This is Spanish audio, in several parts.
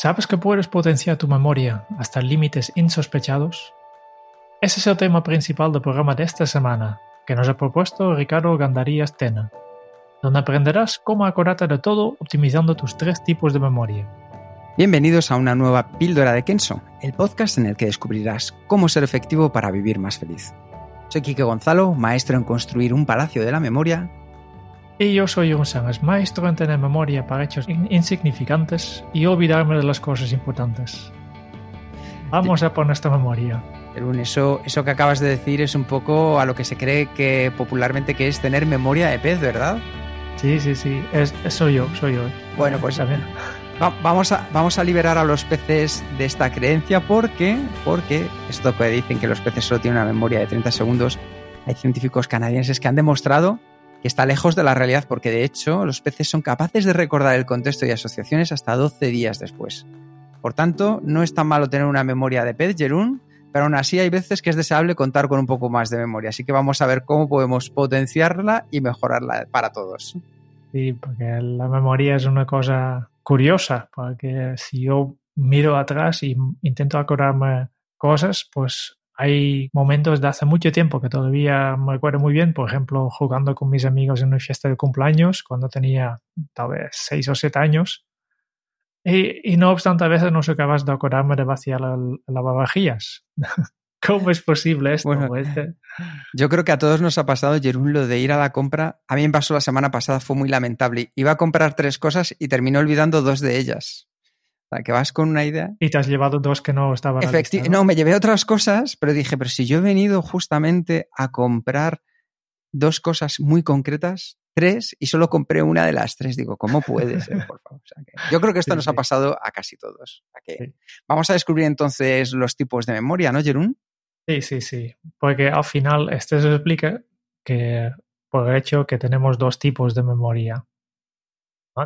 ¿Sabes que puedes potenciar tu memoria hasta límites insospechados? Ese es el tema principal del programa de esta semana, que nos ha propuesto Ricardo Gandarías Tena, donde aprenderás cómo acordarte de todo optimizando tus tres tipos de memoria. Bienvenidos a una nueva Píldora de Kenso, el podcast en el que descubrirás cómo ser efectivo para vivir más feliz. Soy Quique Gonzalo, maestro en construir un palacio de la memoria y yo soy un Sánchez, maestro en tener memoria para hechos insignificantes y olvidarme de las cosas importantes. Vamos a poner esta memoria. Pero eso, eso que acabas de decir es un poco a lo que se cree que popularmente que es tener memoria de pez, ¿verdad? Sí, sí, sí. Es, soy yo, soy yo. Bueno, pues también. Vamos a, vamos a liberar a los peces de esta creencia porque, porque esto que dicen que los peces solo tienen una memoria de 30 segundos, hay científicos canadienses que han demostrado que está lejos de la realidad porque de hecho los peces son capaces de recordar el contexto y asociaciones hasta 12 días después. Por tanto, no es tan malo tener una memoria de pez, Jerún, pero aún así hay veces que es deseable contar con un poco más de memoria. Así que vamos a ver cómo podemos potenciarla y mejorarla para todos. Sí, porque la memoria es una cosa curiosa, porque si yo miro atrás y intento acordarme cosas, pues hay momentos de hace mucho tiempo que todavía me recuerdo muy bien, por ejemplo, jugando con mis amigos en una fiesta de cumpleaños cuando tenía tal vez seis o siete años. Y, no obstante, a veces no soy capaz de acordarme de vaciar las lavavajillas. ¿Cómo es posible esto? Este yo creo que a todos nos ha pasado, Jerún, lo de ir a la compra. A mí me pasó la semana pasada, fue muy lamentable. Iba a comprar tres cosas y terminé olvidando dos de ellas que vas con una idea. Y te has llevado dos que no estaban. Efectivamente, ¿no? me llevé otras cosas, pero dije, pero si yo he venido justamente a comprar dos cosas muy concretas, tres, y solo compré una de las tres. Digo, ¿cómo puede ser? Por favor. yo creo que esto nos ha pasado a casi todos. Vamos a descubrir entonces los tipos de memoria, ¿no, Jerún? Sí, sí, sí. Porque al final este se explica que por el hecho que tenemos dos tipos de memoria.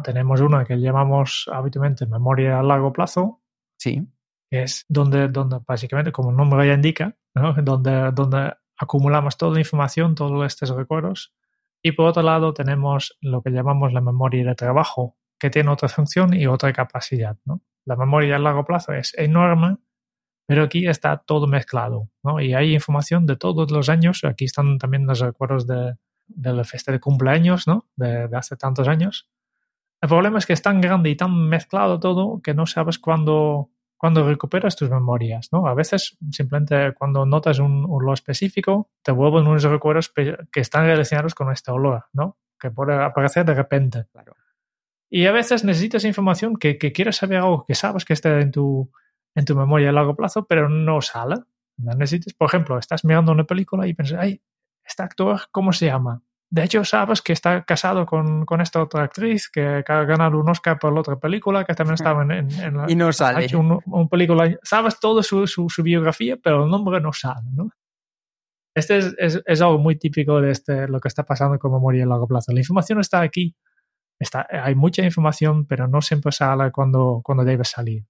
Tenemos una que llamamos habitualmente memoria a largo plazo. Sí. Que es donde, donde básicamente, como el nombre ya indica, donde, donde acumulamos toda la información, todos estos recuerdos. Y por otro lado tenemos lo que llamamos la memoria de trabajo, que tiene otra función y otra capacidad. La memoria a largo plazo es enorme, pero aquí está todo mezclado. Y hay información de todos los años. Aquí están también los recuerdos de, de la fiesta de cumpleaños ¿no? de, de hace tantos años. El problema es que es tan grande y tan mezclado todo que no sabes cuándo, cuando recuperas tus memorias, ¿no? A veces simplemente cuando notas un olor específico, te vuelven unos recuerdos que están relacionados con este olor, ¿no? Que puede aparecer de repente. Y a veces necesitas información que, que, quieres saber algo que sabes que está en tu, en tu memoria a largo plazo, pero no sale. Necesitas, por ejemplo, estás mirando una película y piensas, ay, este actor, ¿cómo se llama? De hecho, sabes que está casado con, con, esta otra actriz que ha ganado un Oscar por la otra película, que también estaba en, en, la, Y no sale. Un, película. Sabes toda su, su, biografía, pero el nombre no sale, ¿no? Este es, es, es, algo muy típico de este, lo que está pasando con memoria a largo plazo. La información está aquí. Está, hay mucha información, pero no siempre sale cuando, cuando debe salir.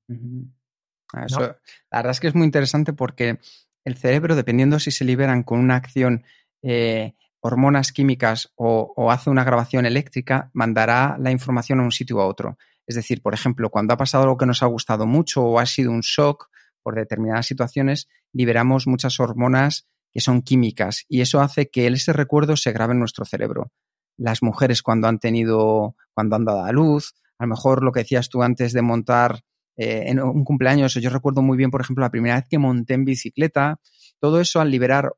Ah, la verdad es que es muy interesante porque el cerebro, dependiendo si se liberan con una acción eh, hormonas químicas o, hace una grabación eléctrica, mandará la información a un sitio u a otro. Es decir, por ejemplo, cuando ha pasado algo que nos ha gustado mucho o ha sido un shock por determinadas situaciones, liberamos muchas hormonas que son químicas y eso hace que ese recuerdo se grabe en nuestro cerebro. Las mujeres cuando han tenido, cuando han dado a luz, a lo mejor lo que decías tú antes de montar eh, en un cumpleaños, yo recuerdo muy bien, por ejemplo, la primera vez que monté en bicicleta, todo eso al liberar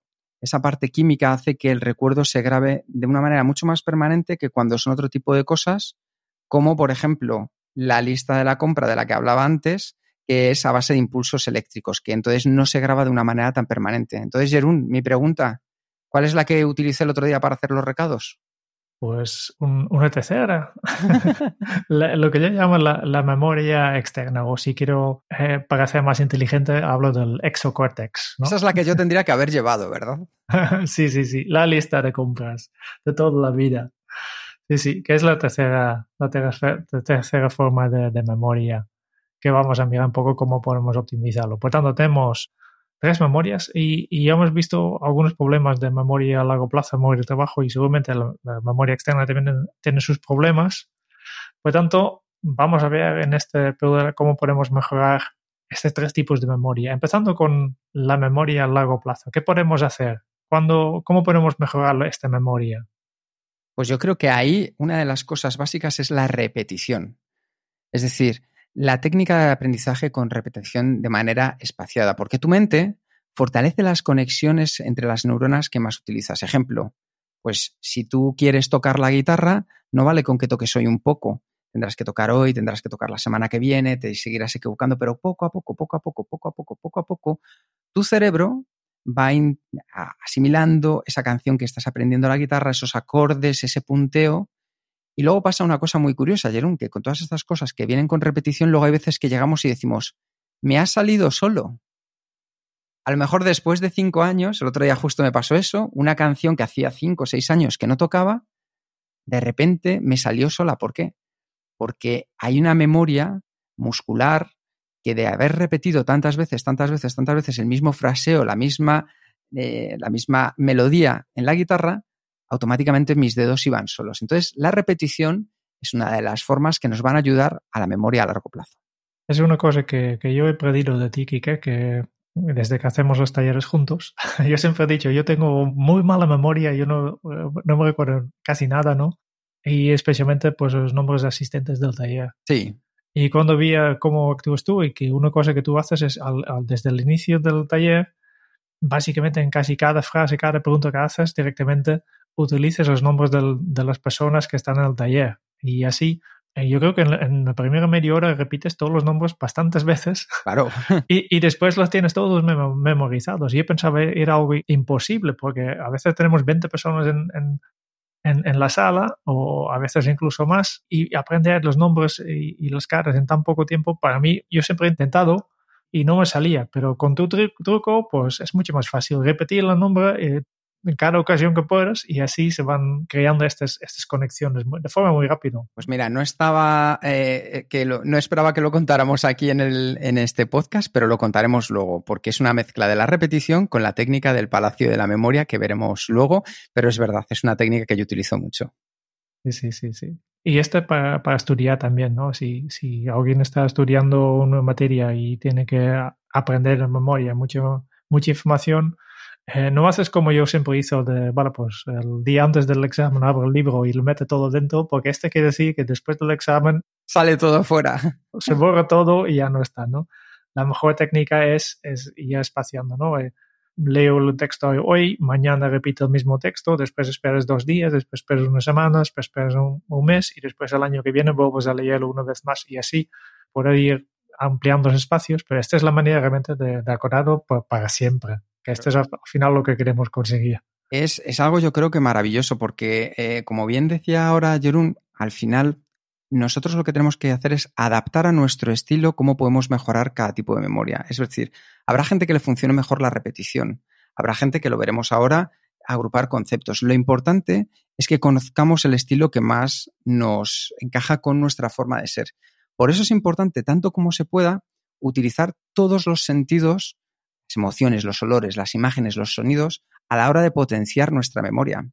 esa parte química hace que el recuerdo se grabe de una manera mucho más permanente que cuando son otro tipo de cosas, como por ejemplo la lista de la compra de la que hablaba antes, que es a base de impulsos eléctricos, que entonces no se graba de una manera tan permanente. Entonces, Jerún, mi pregunta, ¿cuál es la que utilicé el otro día para hacer los recados? Pues un, una tercera. lo que yo llamo la, memoria externa, o si quiero, eh, para ser más inteligente, hablo del exocortex. Esa es la que yo tendría que haber llevado, ¿verdad? sí, sí, sí. La lista de compras de toda la vida. Sí, sí, que es la tercera, la tercera, forma de, de memoria que vamos a mirar un poco cómo podemos optimizarlo. Por tanto, tenemos tres memorias y, y, hemos visto algunos problemas de memoria a largo plazo, memoria de trabajo y seguramente la, memoria externa también tiene sus problemas. Por tanto, vamos a ver en este periodo cómo podemos mejorar estos tres tipos de memoria, empezando con la memoria a largo plazo. ¿Qué podemos hacer? ¿Cuándo, ¿Cómo podemos mejorar esta memoria? Pues yo creo que ahí una de las cosas básicas es la repetición. Es decir, la técnica de aprendizaje con repetición de manera espaciada, porque tu mente fortalece las conexiones entre las neuronas que más utilizas. Ejemplo, pues si tú quieres tocar la guitarra, no vale con que toques hoy un poco. Tendrás que tocar hoy, tendrás que tocar la semana que viene, te seguirás equivocando, pero poco a poco, poco a poco, poco a poco, poco a poco, tu cerebro va asimilando esa canción que estás aprendiendo la guitarra, esos acordes, ese punteo, y luego pasa una cosa muy curiosa, Jerón, que con todas estas cosas que vienen con repetición, luego hay veces que llegamos y decimos, me ha salido solo. A lo mejor después de cinco años, el otro día justo me pasó eso, una canción que hacía cinco o seis años que no tocaba, de repente me salió sola. ¿Por qué? Porque hay una memoria muscular que de haber repetido tantas veces, tantas veces, tantas veces el mismo fraseo, la misma, eh, la misma melodía en la guitarra, automáticamente mis dedos iban solos. Entonces, la repetición es una de las formas que nos van a ayudar a la memoria a largo plazo. Es una cosa que, yo he pedido de ti, Kike, que desde que hacemos los talleres juntos, yo siempre he dicho, yo tengo muy mala memoria, yo no, no me recuerdo casi nada, ¿no? Y especialmente pues los nombres de asistentes del taller. Sí. Y cuando vi cómo actúas tú y que una cosa que tú haces es desde el inicio del taller, básicamente en casi cada frase, cada pregunta que haces, directamente utilices los nombres de las personas que están en el taller. Y así, eh, yo creo que en, la primera media hora repites todos los nombres bastantes veces. Claro. y, después los tienes todos memorizados. Y yo pensaba era algo imposible porque a veces tenemos 20 personas en, en, la sala o a veces incluso más y aprender los nombres y, y, las caras en tan poco tiempo, para mí, yo siempre he intentado y no me salía, pero con tu truco, pues es mucho más fácil repetir el nombre, eh, en cada ocasión que puedas y así se van creando estas, estas conexiones de forma muy rápida. Pues mira, no estaba eh, que no esperaba que lo contáramos aquí en, el, en este podcast, pero lo contaremos luego, porque es una mezcla de la repetición con la técnica del Palacio de la Memoria que veremos luego, pero es verdad, es una técnica que yo utilizo mucho. Sí, sí, sí, sí. Y esto para, para estudiar también, ¿no? Si, si alguien está estudiando una materia y tiene que aprender en memoria mucho, mucha información, eh, no haces como yo siempre hizo de, vale, pues el día antes del examen abro el libro y lo mete todo dentro, porque este quiere decir que después del examen sale todo fuera. Se borra todo y ya no está, ¿no? La mejor técnica es, es ir espaciando, ¿no? Eh, leo el texto hoy, mañana repito el mismo texto, después esperas dos días, después esperas una semana, después esperas un, mes y después el año que viene vuelves a leerlo una vez más y así por ir ampliando los espacios, pero esta es la manera realmente de, de acordarlo para siempre que esto es al final lo que queremos conseguir. Es, es algo yo creo que maravilloso porque, eh, como bien decía ahora Jerún, al final nosotros lo que tenemos que hacer es adaptar a nuestro estilo cómo podemos mejorar cada tipo de memoria. Es decir, habrá gente que le funcione mejor la repetición, habrá gente que lo veremos ahora agrupar conceptos. Lo importante es que conozcamos el estilo que más nos encaja con nuestra forma de ser. Por eso es importante, tanto como se pueda, utilizar todos los sentidos las emociones, los olores, las imágenes, los sonidos, a la hora de potenciar nuestra memoria.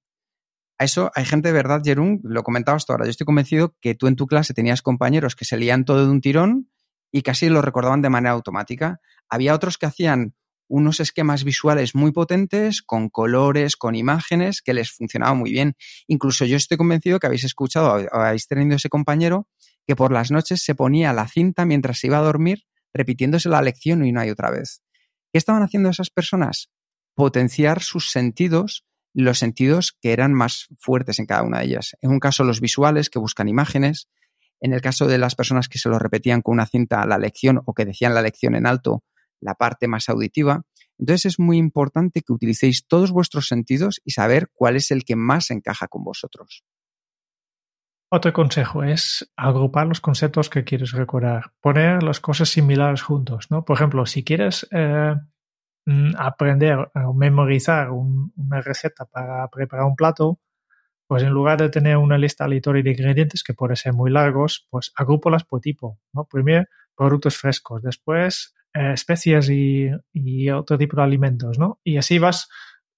A eso hay gente verdad, Jerún, lo comentabas tú ahora, yo estoy convencido que tú en tu clase tenías compañeros que se leían todo de un tirón y casi lo recordaban de manera automática. Había otros que hacían unos esquemas visuales muy potentes, con colores, con imágenes, que les funcionaba muy bien. Incluso yo estoy convencido que habéis escuchado, habéis tenido ese compañero que por las noches se ponía la cinta mientras se iba a dormir, repitiéndose la lección y una y otra vez. ¿Qué estaban haciendo esas personas? Potenciar sus sentidos, los sentidos que eran más fuertes en cada una de ellas. En un caso, los visuales, que buscan imágenes. en el caso de las personas que se lo repetían con una cinta la lección o que decían la lección en alto, la parte más auditiva. Entonces es muy importante que utilicéis todos vuestros sentidos y saber cuál es el que más encaja con vosotros. Otro consejo es agrupar los conceptos que quieres recordar, poner las cosas similares juntos, ¿no? Por ejemplo, si quieres eh, mm, aprender o memorizar una receta para preparar un plato, pues en lugar de tener una lista aleatoria de ingredientes que puede ser muy largos, pues agrúpolas por tipo, ¿no? Primero, productos frescos, después eh, especias y, otro tipo de alimentos, ¿no? Y así vas,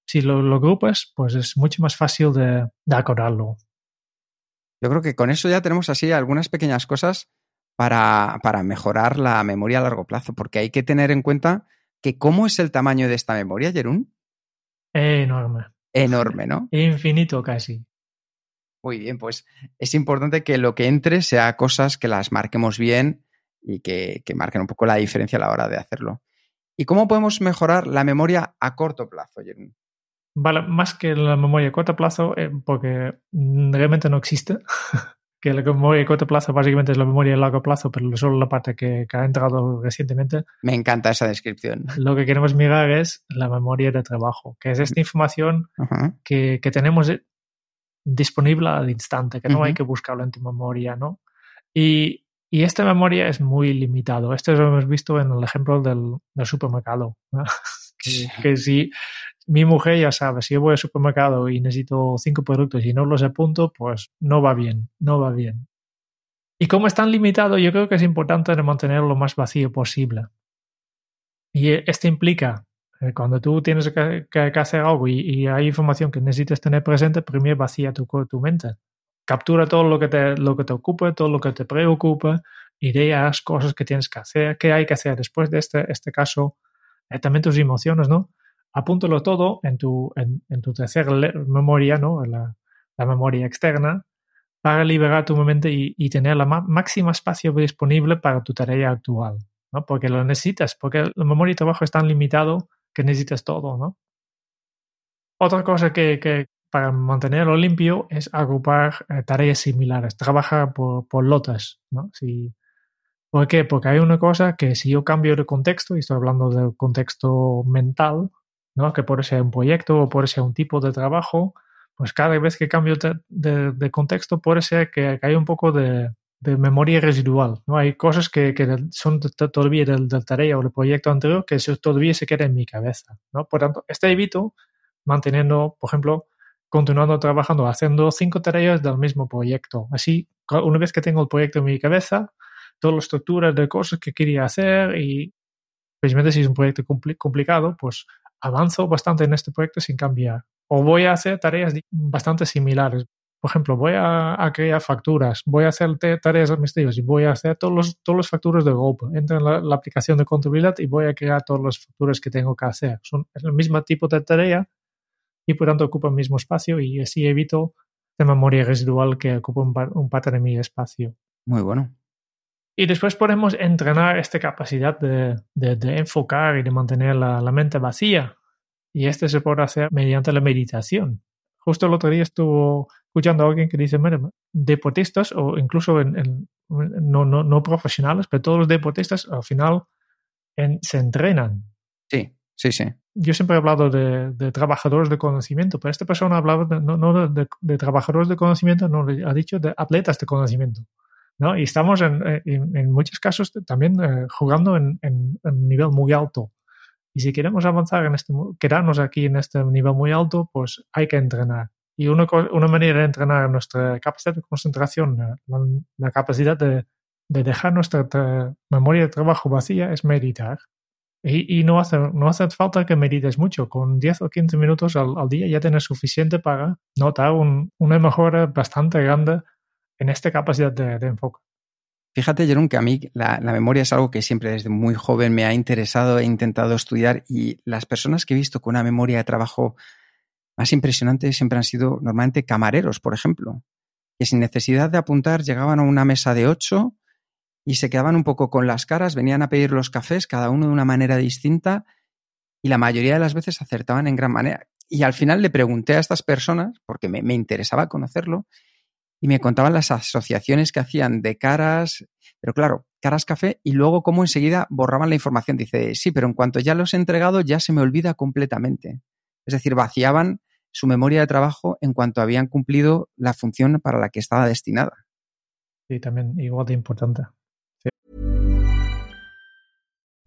si lo, lo agrupas, pues es mucho más fácil de, de acordarlo. Yo creo que con eso ya tenemos así algunas pequeñas cosas para, para mejorar la memoria a largo plazo, porque hay que tener en cuenta que cómo es el tamaño de esta memoria, Jerún. Enorme. Enorme, ¿no? Infinito casi. Muy bien, pues es importante que lo que entre sea cosas que las marquemos bien y que, marquen un poco la diferencia a la hora de hacerlo. ¿Y cómo podemos mejorar la memoria a corto plazo, Jerón? Vale, más que la memoria a corto plazo, eh, porque realmente no existe. que la memoria a corto plazo básicamente es la memoria a largo plazo, pero solo la parte que, ha entrado recientemente. Me encanta esa descripción. Lo que queremos mirar es la memoria de trabajo, que es esta información que, que, tenemos disponible al instante, que no hay que buscarlo en tu memoria, ¿no? Y, y, esta memoria es muy limitado. Esto lo hemos visto en el ejemplo del, del supermercado. que, si mi mujer ya sabe, si yo voy al supermercado y necesito cinco productos y no los apunto, pues no va bien, no va bien. Y como es tan limitado, yo creo que es importante mantenerlo lo más vacío posible. Y esto implica eh, cuando tú tienes que, hacer algo y, hay información que necesitas tener presente, primero vacía tu, tu mente. Captura todo lo que, te, ocupa, todo lo que te preocupa, ideas, cosas que tienes que hacer, qué hay que hacer después de este, este caso, eh, también tus emociones, ¿no? Apúntalo todo en tu, en, tu tercera memoria, ¿no? La, la, memoria externa, para liberar tu mente y, tener la máxima espacio disponible para tu tarea actual, ¿no? Porque lo necesitas, porque la memoria de trabajo es tan limitado que necesitas todo, ¿no? Otra cosa que, para mantenerlo limpio es agrupar eh, tareas similares, trabajar por, por lotes, ¿no? ¿Por qué? Porque hay una cosa que si yo cambio de contexto, y estoy hablando del contexto mental, ¿no? que puede ser un proyecto o puede ser un tipo de trabajo, pues cada vez que cambio de, contexto puede ser que, que, hay un poco de, memoria residual. ¿no? Hay cosas que, que son todavía del, del, tarea o del proyecto anterior que todavía se quedan en mi cabeza. ¿no? Por tanto, este evito manteniendo, por ejemplo, continuando trabajando, haciendo cinco tareas del mismo proyecto. Así, una vez que tengo el proyecto en mi cabeza, todas las estructuras de cosas que quería hacer y, precisamente si es un proyecto complicado, pues avanzo bastante en este proyecto sin cambiar. O voy a hacer tareas bastante similares por ejemplo, voy a, crear facturas, voy a hacer tareas administrativas y voy a hacer todos los, todos los facturas de Go. Entro en la, aplicación de contabilidad y voy a crear todas las facturas que tengo que hacer. Son el mismo tipo de tarea y por tanto ocupa el mismo espacio y así evito de memoria residual que ocupa un, parte de mi espacio. Muy bueno. Y después podemos entrenar esta capacidad de, de, enfocar y de mantener la, la, mente vacía. Y este se puede hacer mediante la meditación. Justo el otro día estuvo escuchando a alguien que dice, mira, deportistas o incluso en, no, no, no, profesionales, pero todos los deportistas al final se entrenan. Sí, sí, sí. Yo siempre he hablado de, trabajadores de conocimiento, pero esta persona ha hablado no, no de, trabajadores de conocimiento, no, ha dicho de atletas de conocimiento. ¿No? Y estamos en, en, muchos casos también eh, jugando en, un nivel muy alto. Y si queremos avanzar en este, quedarnos aquí en este nivel muy alto, pues hay que entrenar. Y una, una manera de entrenar nuestra capacidad de concentración, la, capacidad de, de, dejar nuestra memoria de trabajo vacía es meditar. Y, y, no, hace, no hace falta que medites mucho. Con 10 o 15 minutos al, al día ya tienes suficiente para notar un, una mejora bastante grande en esta capacidad de, enfoque. Fíjate, Jerón, que a mí la, la, memoria es algo que siempre desde muy joven me ha interesado, he intentado estudiar y las personas que he visto con una memoria de trabajo más impresionantes siempre han sido normalmente camareros, por ejemplo, que sin necesidad de apuntar llegaban a una mesa de ocho y se quedaban un poco con las caras, venían a pedir los cafés, cada uno de una manera distinta, y la mayoría de las veces acertaban en gran manera. Y al final le pregunté a estas personas, porque me interesaba conocerlo, y me contaban las asociaciones que hacían de caras, pero claro, caras café y luego cómo enseguida borraban la información. Dice, sí, pero en cuanto ya los he entregado ya se me olvida completamente. Es decir, vaciaban su memoria de trabajo en cuanto habían cumplido la función para la que estaba destinada. Sí, también igual de importante.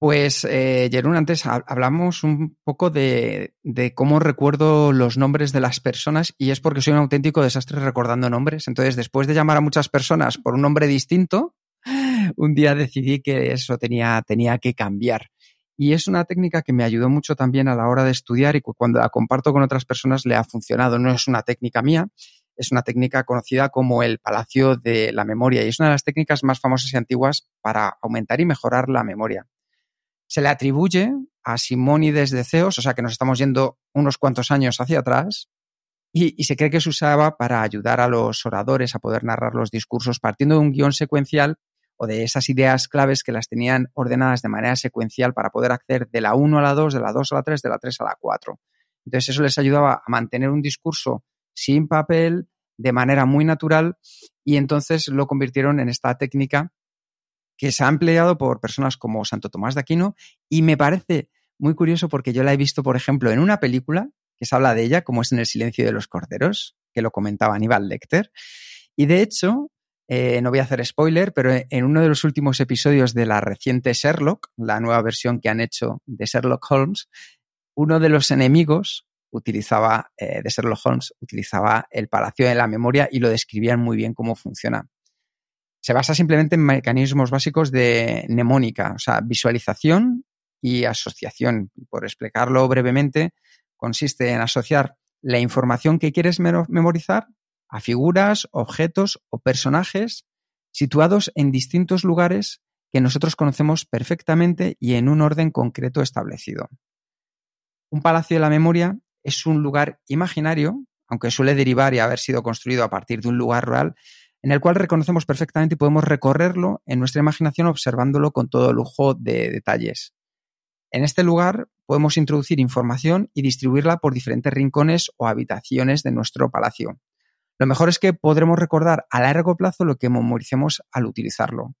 Pues, eh, Jerún, antes hablamos un poco de, de, cómo recuerdo los nombres de las personas y es porque soy un auténtico desastre recordando nombres. Entonces, después de llamar a muchas personas por un nombre distinto, un día decidí que eso tenía, tenía que cambiar. Y es una técnica que me ayudó mucho también a la hora de estudiar y cuando la comparto con otras personas le ha funcionado. No es una técnica mía, es una técnica conocida como el Palacio de la Memoria y es una de las técnicas más famosas y antiguas para aumentar y mejorar la memoria se le atribuye a Simónides de Ceos, o sea que nos estamos yendo unos cuantos años hacia atrás, y, se cree que se usaba para ayudar a los oradores a poder narrar los discursos partiendo de un guion secuencial o de esas ideas claves que las tenían ordenadas de manera secuencial para poder acceder de la 1 a la 2, de la 2 a la 3, de la 3 a la 4. Entonces eso les ayudaba a mantener un discurso sin papel, de manera muy natural, y entonces lo convirtieron en esta técnica que se ha empleado por personas como Santo Tomás de Aquino y me parece muy curioso porque yo la he visto, por ejemplo, en una película que se habla de ella, como es en El silencio de los corderos, que lo comentaba Aníbal Lecter. Y de hecho, eh, no voy a hacer spoiler, pero en uno de los últimos episodios de la reciente Sherlock, la nueva versión que han hecho de Sherlock Holmes, uno de los enemigos utilizaba, eh, de Sherlock Holmes, utilizaba el Palacio de la Memoria y lo describían muy bien cómo funciona se basa simplemente en mecanismos básicos de mnemónica, o sea, visualización y asociación. Por explicarlo brevemente, consiste en asociar la información que quieres memorizar a figuras, objetos o personajes situados en distintos lugares que nosotros conocemos perfectamente y en un orden concreto establecido. Un palacio de la memoria es un lugar imaginario, aunque suele derivar y haber sido construido a partir de un lugar real, en el cual reconocemos perfectamente y podemos recorrerlo en nuestra imaginación observándolo con todo lujo de detalles. En este lugar podemos introducir información y distribuirla por diferentes rincones o habitaciones de nuestro palacio. Lo mejor es que podremos recordar a largo plazo lo que memoricemos al utilizarlo.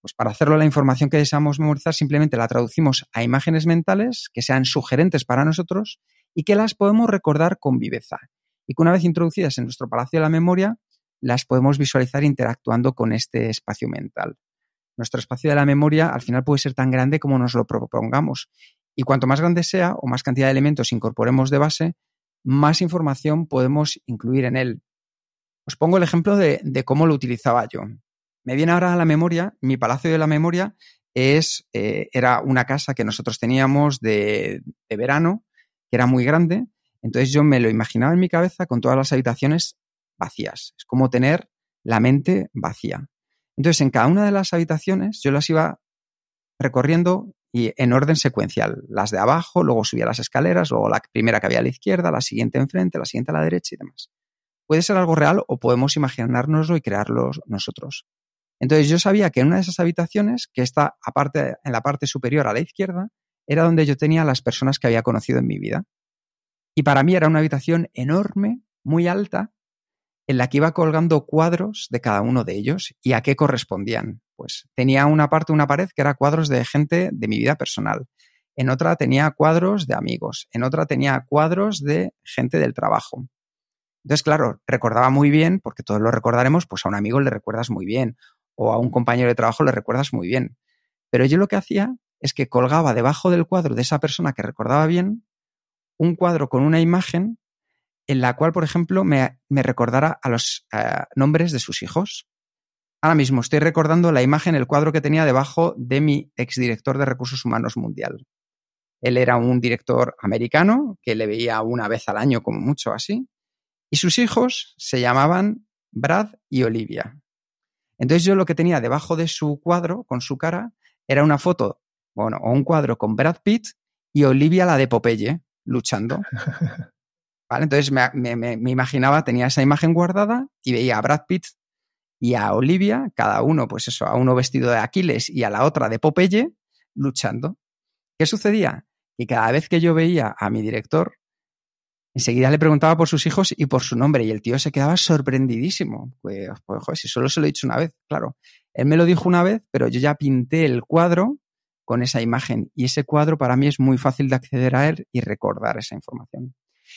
Pues para hacerlo la información que deseamos memorizar simplemente la traducimos a imágenes mentales que sean sugerentes para nosotros y que las podemos recordar con viveza. Y que una vez introducidas en nuestro palacio de la memoria, las podemos visualizar interactuando con este espacio mental. Nuestro espacio de la memoria al final puede ser tan grande como nos lo propongamos. Y cuanto más grande sea o más cantidad de elementos incorporemos de base, más información podemos incluir en él. Os pongo el ejemplo de, cómo lo utilizaba yo. Me viene ahora a la memoria, mi palacio de la memoria es, eh, era una casa que nosotros teníamos de, de verano, que era muy grande. Entonces yo me lo imaginaba en mi cabeza con todas las habitaciones vacías. Es como tener la mente vacía. Entonces, en cada una de las habitaciones yo las iba recorriendo y en orden secuencial. Las de abajo, luego subía las escaleras, luego la primera que había a la izquierda, la siguiente enfrente, la siguiente a la derecha y demás. Puede ser algo real o podemos imaginárnoslo y crearlo nosotros. Entonces yo sabía que en una de esas habitaciones, que está aparte, en la parte superior a la izquierda, era donde yo tenía las personas que había conocido en mi vida. Y para mí era una habitación enorme, muy alta, en la que iba colgando cuadros de cada uno de ellos y a qué correspondían. Pues tenía una parte, una pared que era cuadros de gente de mi vida personal. En otra tenía cuadros de amigos. En otra tenía cuadros de gente del trabajo. Entonces, claro, recordaba muy bien, porque todos lo recordaremos, pues a un amigo le recuerdas muy bien o a un compañero de trabajo le recuerdas muy bien. Pero yo lo que hacía es que colgaba debajo del cuadro de esa persona que recordaba bien un cuadro con una imagen en la cual, por ejemplo, me, recordara a los eh, nombres de sus hijos. Ahora mismo estoy recordando la imagen, el cuadro que tenía debajo de mi exdirector de recursos humanos mundial. Él era un director americano que le veía una vez al año como mucho así. Y sus hijos se llamaban Brad y Olivia. Entonces yo lo que tenía debajo de su cuadro, con su cara, era una foto, bueno, o un cuadro con Brad Pitt y Olivia la de Popeye, luchando. Entonces me, imaginaba, tenía esa imagen guardada y veía a Brad Pitt y a Olivia, cada uno, pues eso, a uno vestido de Aquiles y a la otra de Popeye, luchando. ¿Qué sucedía? Que cada vez que yo veía a mi director, enseguida le preguntaba por sus hijos y por su nombre y el tío se quedaba sorprendidísimo. Pues, pues joder, si solo se lo he dicho una vez, claro. Él me lo dijo una vez, pero yo ya pinté el cuadro con esa imagen y ese cuadro para mí es muy fácil de acceder a él y recordar esa información.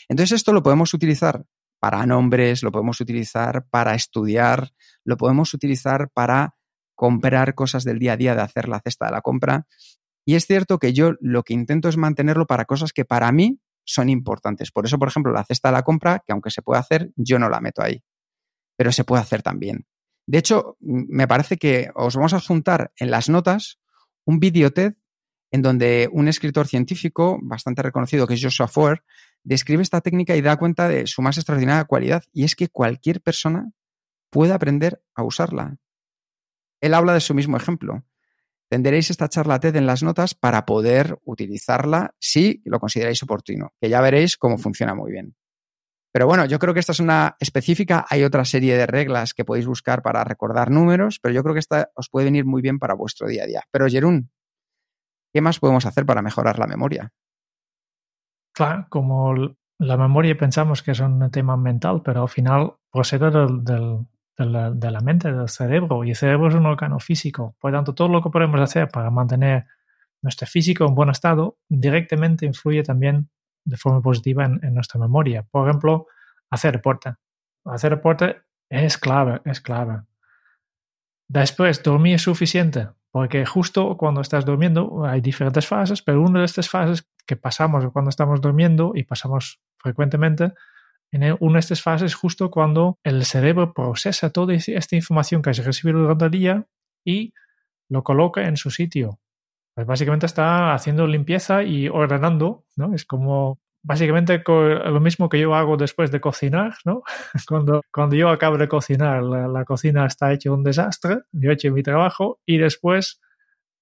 Entonces esto lo podemos utilizar para nombres, lo podemos utilizar para estudiar, lo podemos utilizar para comprar cosas del día a día, de hacer la cesta de la compra. Y es cierto que yo lo que intento es mantenerlo para cosas que para mí son importantes. Por eso, por ejemplo, la cesta de la compra, que aunque se puede hacer, yo no la meto ahí. Pero se puede hacer también. De hecho, me parece que os vamos a juntar en las notas un vídeo TED en donde un escritor científico bastante reconocido, que es Joshua Foer, describe esta técnica y da cuenta de su más extraordinaria cualidad, y es que cualquier persona puede aprender a usarla. Él habla de su mismo ejemplo. Tendréis esta charla TED en las notas para poder utilizarla si lo consideráis oportuno, que ya veréis cómo funciona muy bien. Pero bueno, yo creo que esta es una específica. Hay otra serie de reglas que podéis buscar para recordar números, pero yo creo que esta os puede venir muy bien para vuestro día a día. Pero Jerún, ¿qué más podemos hacer para mejorar la memoria? Claro, como la memoria pensamos que es un tema mental, pero al final procede de, la, de, la, mente, del cerebro, y el cerebro es un órgano físico. Por lo tanto, todo lo que podemos hacer para mantener nuestro físico en buen estado directamente influye también de forma positiva en, nuestra memoria. Por ejemplo, hacer deporte. Hacer deporte es clave, es clave. Después, dormir suficiente, porque justo cuando estás durmiendo hay diferentes fases, pero una de estas fases que pasamos cuando estamos durmiendo y pasamos frecuentemente, en una de estas fases es justo cuando el cerebro procesa toda esta información que has recibido durante el día y lo coloca en su sitio. Pues básicamente está haciendo limpieza y ordenando, ¿no? Es como básicamente lo mismo que yo hago después de cocinar, ¿no? Cuando, cuando yo acabo de cocinar, la, cocina está hecha un desastre, yo he hecho mi trabajo y después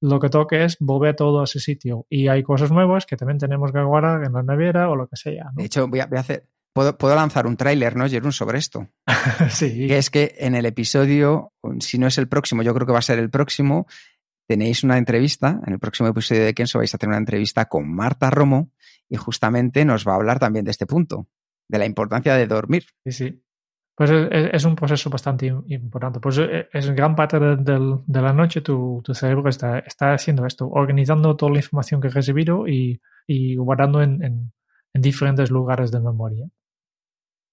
lo que toque es volver todo a ese sitio. Y hay cosas nuevas que también tenemos que guardar en la nevera o lo que sea. De hecho, voy a, hacer, Puedo, puedo, lanzar un tráiler, ¿no, Jerún, sobre esto? sí. Que es que en el episodio, si no es el próximo, yo creo que va a ser el próximo, tenéis una entrevista, en el próximo episodio de Kenso vais a tener una entrevista con Marta Romo y justamente nos va a hablar también de este punto, de la importancia de dormir. Sí, sí. Pues es, un proceso bastante importante. Pues eh, es gran parte de, la noche tu, cerebro está, está, haciendo esto, organizando toda la información que ha recibido y, guardando en, diferentes lugares de memoria.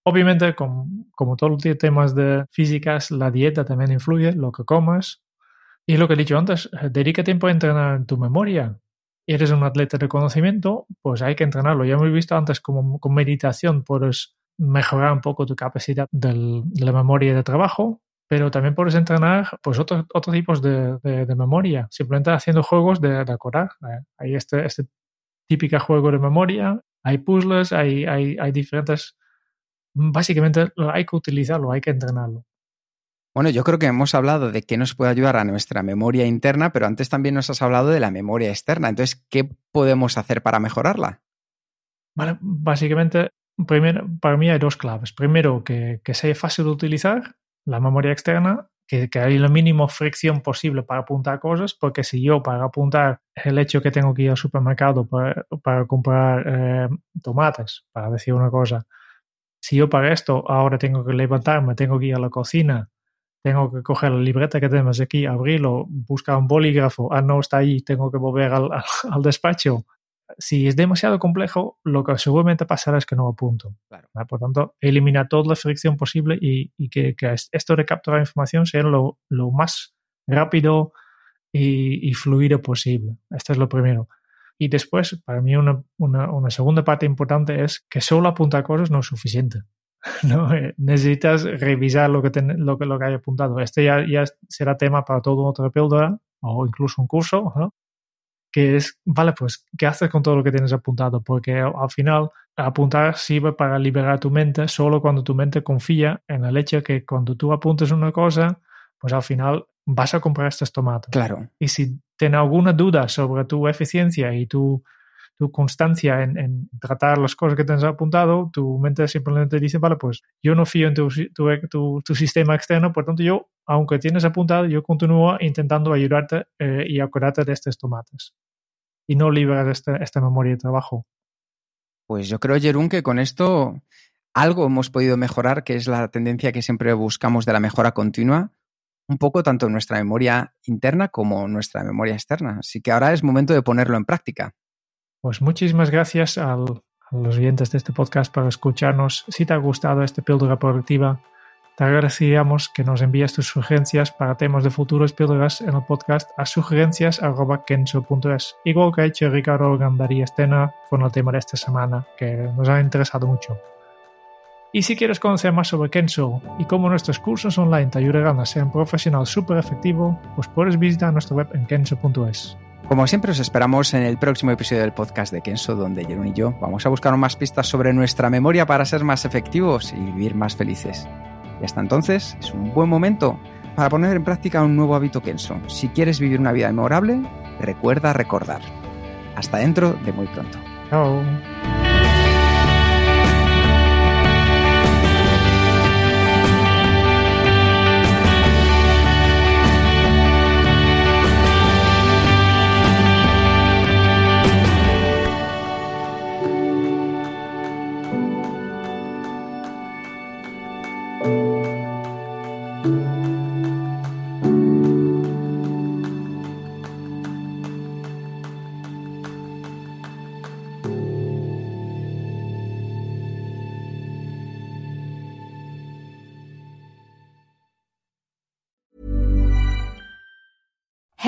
Obviamente, como todos los temas de físicas, la dieta también influye, lo que comas, y lo que he dicho antes, eh, dedica tiempo a entrenar tu memoria. Eres un atleta de conocimiento, pues hay que entrenarlo. Ya hemos visto antes como con meditación puedes mejorar un poco tu capacidad de la memoria de trabajo, pero también puedes entrenar pues otros otros tipos de, memoria, simplemente haciendo juegos de, acordar. Eh, hay este, este típico juego de memoria, hay puzzles, hay, hay, hay diferentes... Básicamente hay que utilizarlo, hay que entrenarlo. Bueno, yo creo que hemos hablado de qué nos puede ayudar a nuestra memoria interna, pero antes también nos has hablado de la memoria externa. Entonces, ¿qué podemos hacer para mejorarla? Vale, básicamente, primero, para mí hay dos claves. Primero, que, sea fácil de utilizar la memoria externa, que, que hay la mínima fricción posible para apuntar cosas, porque si yo para apuntar el hecho que tengo que ir al supermercado para, comprar eh, tomates, para decir una cosa, si yo para esto ahora tengo que levantarme, tengo que ir a la cocina, tengo que coger la libreta que tenemos aquí, abrirlo, buscar un bolígrafo, ah, no está ahí, tengo que volver al, al, despacho. Si es demasiado complejo, lo que seguramente pasará es que no apunto. Claro. Por tanto, elimina toda la fricción posible y, y que, que, esto de capturar información sea lo, lo más rápido y, y, fluido posible. Esto es lo primero. Y después, para mí, una, una, una segunda parte importante es que solo apuntar cosas no es suficiente. ¿no? Eh, necesitas revisar lo que, ten, lo que, lo que hay apuntado. Este ya, ya será tema para todo otro píldora o incluso un curso, ¿no? que es, vale, pues, ¿qué haces con todo lo que tienes apuntado? Porque al final apuntar sirve para liberar tu mente solo cuando tu mente confía en la leche que cuando tú apuntes una cosa, pues al final vas a comprar estos tomates. Claro. Y si tienes alguna duda sobre tu eficiencia y tu, tu constancia en, en, tratar las cosas que te has apuntado, tu mente simplemente dice, vale, pues yo no fío en tu, tu, tu, sistema externo, por tanto yo, aunque tienes apuntado, yo continúo intentando ayudarte eh, y acordarte de estos tomates. Y no liberas este, esta memoria de trabajo. Pues yo creo, Jerún, que con esto algo hemos podido mejorar, que es la tendencia que siempre buscamos de la mejora continua, un poco tanto en nuestra memoria interna como en nuestra memoria externa. Así que ahora es momento de ponerlo en práctica. Pues muchísimas gracias al, a los oyentes de este podcast por escucharnos. Si te ha gustado este píldora productiva, te agradeceríamos que nos envíes tus sugerencias para temas de futuros píldoras en el podcast a sugerencias.kenso.es, igual que ha hecho Ricardo Gandaría Estena con el tema de esta semana, que nos ha interesado mucho. Y si quieres conocer más sobre Kenso y cómo nuestros cursos online te ayudarán a ser un profesional súper efectivo, pues puedes visitar nuestra web en kenso.es. Como siempre, os esperamos en el próximo episodio del podcast de Kenso, donde Jerón y yo vamos a buscar más pistas sobre nuestra memoria para ser más efectivos y vivir más felices. Y hasta entonces, es un buen momento para poner en práctica un nuevo hábito Kenso. Si quieres vivir una vida memorable, recuerda recordar. Hasta dentro de muy pronto. Chao.